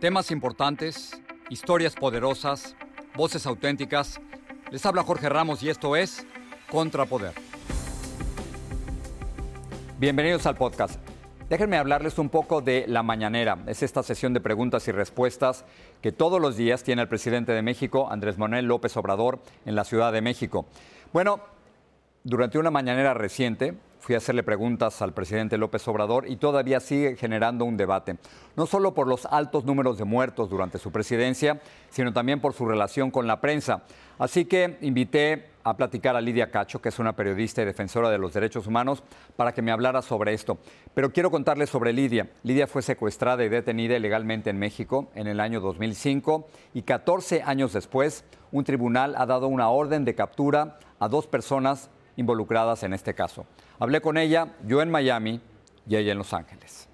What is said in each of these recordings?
Temas importantes, historias poderosas, voces auténticas. Les habla Jorge Ramos y esto es Contrapoder. Bienvenidos al podcast. Déjenme hablarles un poco de La Mañanera. Es esta sesión de preguntas y respuestas que todos los días tiene el presidente de México, Andrés Manuel López Obrador, en la Ciudad de México. Bueno, durante una mañanera reciente, fui a hacerle preguntas al presidente López Obrador y todavía sigue generando un debate, no solo por los altos números de muertos durante su presidencia, sino también por su relación con la prensa. Así que invité a platicar a Lidia Cacho, que es una periodista y defensora de los derechos humanos, para que me hablara sobre esto. Pero quiero contarles sobre Lidia. Lidia fue secuestrada y detenida ilegalmente en México en el año 2005 y 14 años después, un tribunal ha dado una orden de captura a dos personas involucradas en este caso. Hablé con ella, yo en Miami y ella en Los Ángeles.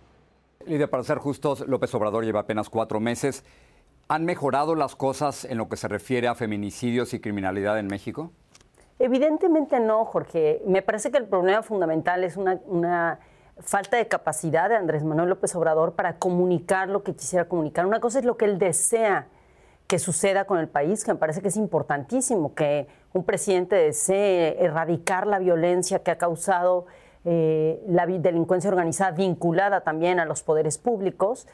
Lidia, para ser justos, López Obrador lleva apenas cuatro meses. ¿Han mejorado las cosas en lo que se refiere a feminicidios y criminalidad en México? Evidentemente no, Jorge. Me parece que el problema fundamental es una, una, falta de capacidad de Andrés Manuel López Obrador para comunicar lo que quisiera comunicar. Una cosa es lo que él desea que suceda con el país, que me parece que es importantísimo que un presidente desee erradicar la violencia que ha causado eh, la delincuencia organizada vinculada también a los poderes públicos.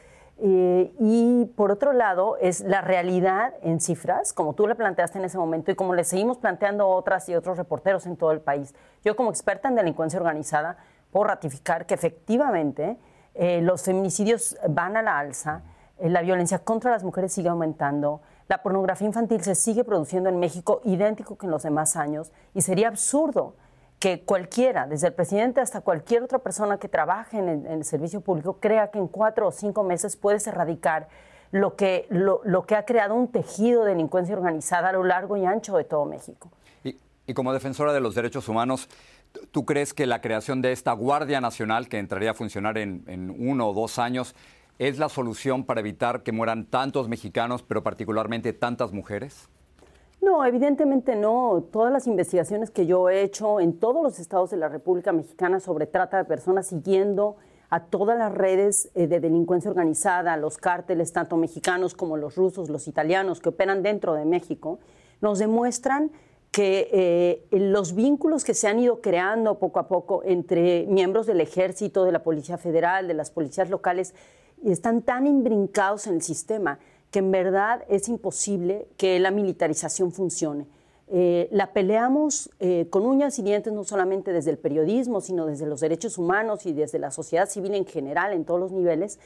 Eh, y por otro lado, es la realidad en cifras, como tú le planteaste en ese momento y como le seguimos planteando otras y otros reporteros en todo el país. Yo como experta en delincuencia organizada puedo ratificar que efectivamente eh, los feminicidios van a la alza la violencia contra las mujeres sigue aumentando, la pornografía infantil se sigue produciendo en México idéntico que en los demás años y sería absurdo que cualquiera, desde el presidente hasta cualquier otra persona que trabaje en el, servicio público, crea que en cuatro o cinco meses puedes erradicar lo que, lo, que ha creado un tejido de delincuencia organizada a lo largo y ancho de todo México. Y, como defensora de los derechos humanos, ¿tú crees que la creación de esta Guardia Nacional, que entraría a funcionar en, en uno o dos años, ¿Es la solución para evitar que mueran tantos mexicanos, pero particularmente tantas mujeres? No, evidentemente no. Todas las investigaciones que yo he hecho en todos los estados de la República Mexicana sobre trata de personas, siguiendo a todas las redes eh, de delincuencia organizada, los cárteles, tanto mexicanos como los rusos, los italianos, que operan dentro de México, nos demuestran que eh, los vínculos que se han ido creando poco a poco entre miembros del ejército, de la Policía Federal, de las policías locales, y están tan imbrincados en el sistema que en verdad es imposible que la militarización funcione. Eh, la peleamos eh, con uñas y dientes no solamente desde el periodismo, sino desde los derechos humanos y desde la sociedad civil en general, en todos los niveles,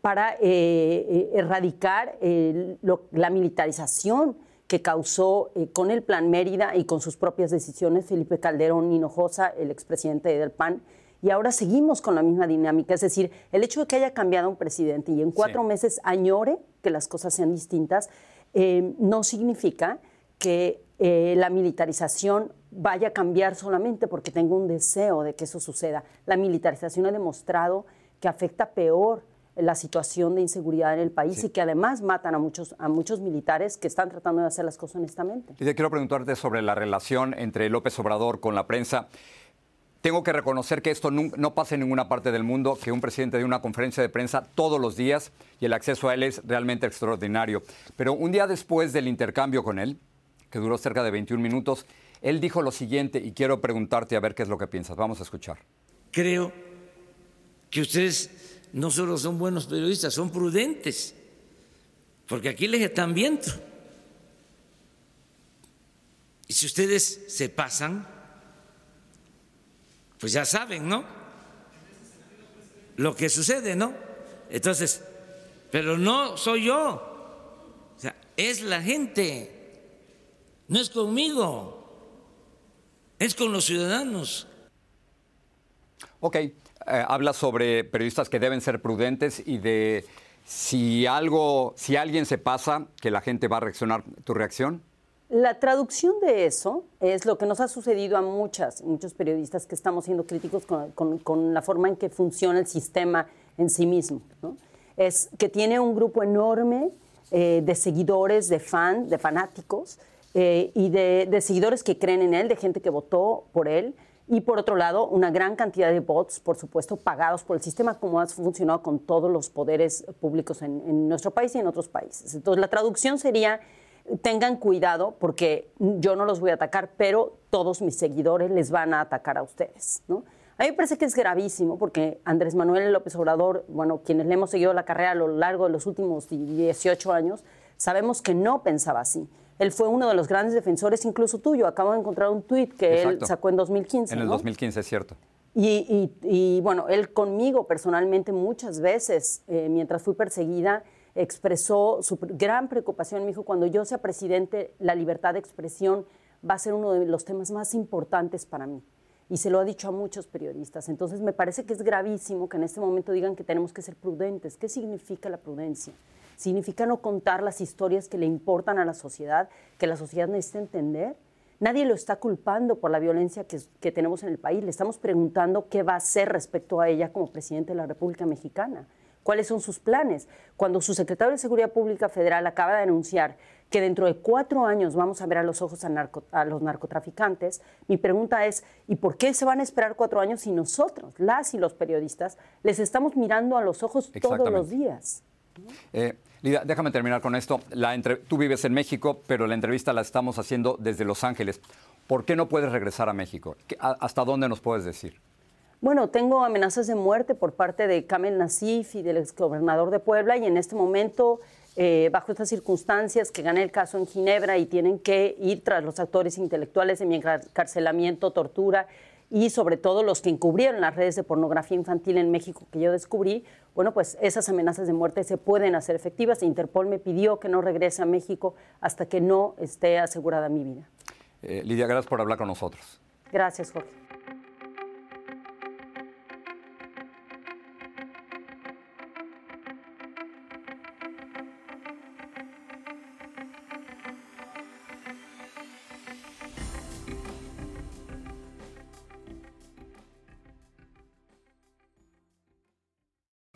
para eh, erradicar la militarización que causó con el Plan Mérida y con sus propias decisiones Felipe Calderón Hinojosa, el expresidente del PAN, y ahora seguimos con la misma dinámica. Es decir, el hecho de que haya cambiado un presidente y en cuatro meses añore que las cosas sean distintas, eh, no significa que eh, la militarización vaya a cambiar solamente porque tengo un deseo de que eso suceda. La militarización ha demostrado que afecta peor la situación de inseguridad en el país y que además matan a muchos, a muchos militares que están tratando de hacer las cosas honestamente. Y quiero preguntarte sobre la relación entre López Obrador con la prensa. Tengo que reconocer que esto no, pasa en ninguna parte del mundo, que un presidente dé una conferencia de prensa todos los días y el acceso a él es realmente extraordinario. Pero un día después del intercambio con él, que duró cerca de 21 minutos, él dijo lo siguiente y quiero preguntarte a ver qué es lo que piensas. Vamos a escuchar. Creo que ustedes no solo son buenos periodistas, son prudentes, porque aquí les están viendo. Y si ustedes se pasan, pues ya saben, ¿no? Lo que sucede, ¿no? Entonces, pero no soy yo, o sea, es la gente, no es conmigo, es con los ciudadanos. Ok, eh, habla sobre periodistas que deben ser prudentes y de si algo, si alguien se pasa, que la gente va a reaccionar. ¿Tu reacción? La traducción de eso es lo que nos ha sucedido a muchas, muchos periodistas que estamos siendo críticos con, la forma en que funciona el sistema en sí mismo. Es que tiene un grupo enorme eh, de seguidores, de fans, de fanáticos eh, y de, de, seguidores que creen en él, de gente que votó por él. Y por otro lado, una gran cantidad de bots, por supuesto, pagados por el sistema, como ha funcionado con todos los poderes públicos en, en nuestro país y en otros países. Entonces, la traducción sería tengan cuidado porque yo no los voy a atacar, pero todos mis seguidores les van a atacar a ustedes. ¿no? A mí me parece que es gravísimo porque Andrés Manuel López Obrador, bueno, quienes le hemos seguido la carrera a lo largo de los últimos 18 años, sabemos que no pensaba así. Él fue uno de los grandes defensores, incluso tuyo. Acabo de encontrar un tuit que él sacó en 2015. En el 2015, es cierto. Y, bueno, él conmigo personalmente muchas veces, eh, mientras fui perseguida, expresó su gran preocupación. Me dijo, cuando yo sea presidente, la libertad de expresión va a ser uno de los temas más importantes para mí. Y se lo ha dicho a muchos periodistas. Entonces, me parece que es gravísimo que en este momento digan que tenemos que ser prudentes. ¿Qué significa la prudencia? Significa no contar las historias que le importan a la sociedad, que la sociedad necesita entender. Nadie lo está culpando por la violencia que, que, tenemos en el país. Le estamos preguntando qué va a hacer respecto a ella como presidente de la República Mexicana cuáles son sus planes. Cuando su secretario de Seguridad Pública Federal acaba de anunciar que dentro de cuatro años vamos a ver a los ojos a, los narcotraficantes, mi pregunta es, ¿y por qué se van a esperar cuatro años si nosotros, las y los periodistas, les estamos mirando a los ojos todos los días? Eh, Lida, déjame terminar con esto. La tú vives en México, pero la entrevista la estamos haciendo desde Los Ángeles. ¿Por qué no puedes regresar a México? ¿Hasta dónde nos puedes decir? Bueno, tengo amenazas de muerte por parte de Kamel Nasif y del exgobernador de Puebla y en este momento, eh, bajo estas circunstancias, que gané el caso en Ginebra y tienen que ir tras los actores intelectuales de mi encarcelamiento, tortura y sobre todo los que encubrieron las redes de pornografía infantil en México que yo descubrí, bueno, pues esas amenazas de muerte se pueden hacer efectivas. Interpol me pidió que no regrese a México hasta que no esté asegurada mi vida. Eh, Lidia, gracias por hablar con nosotros. Gracias, Jorge.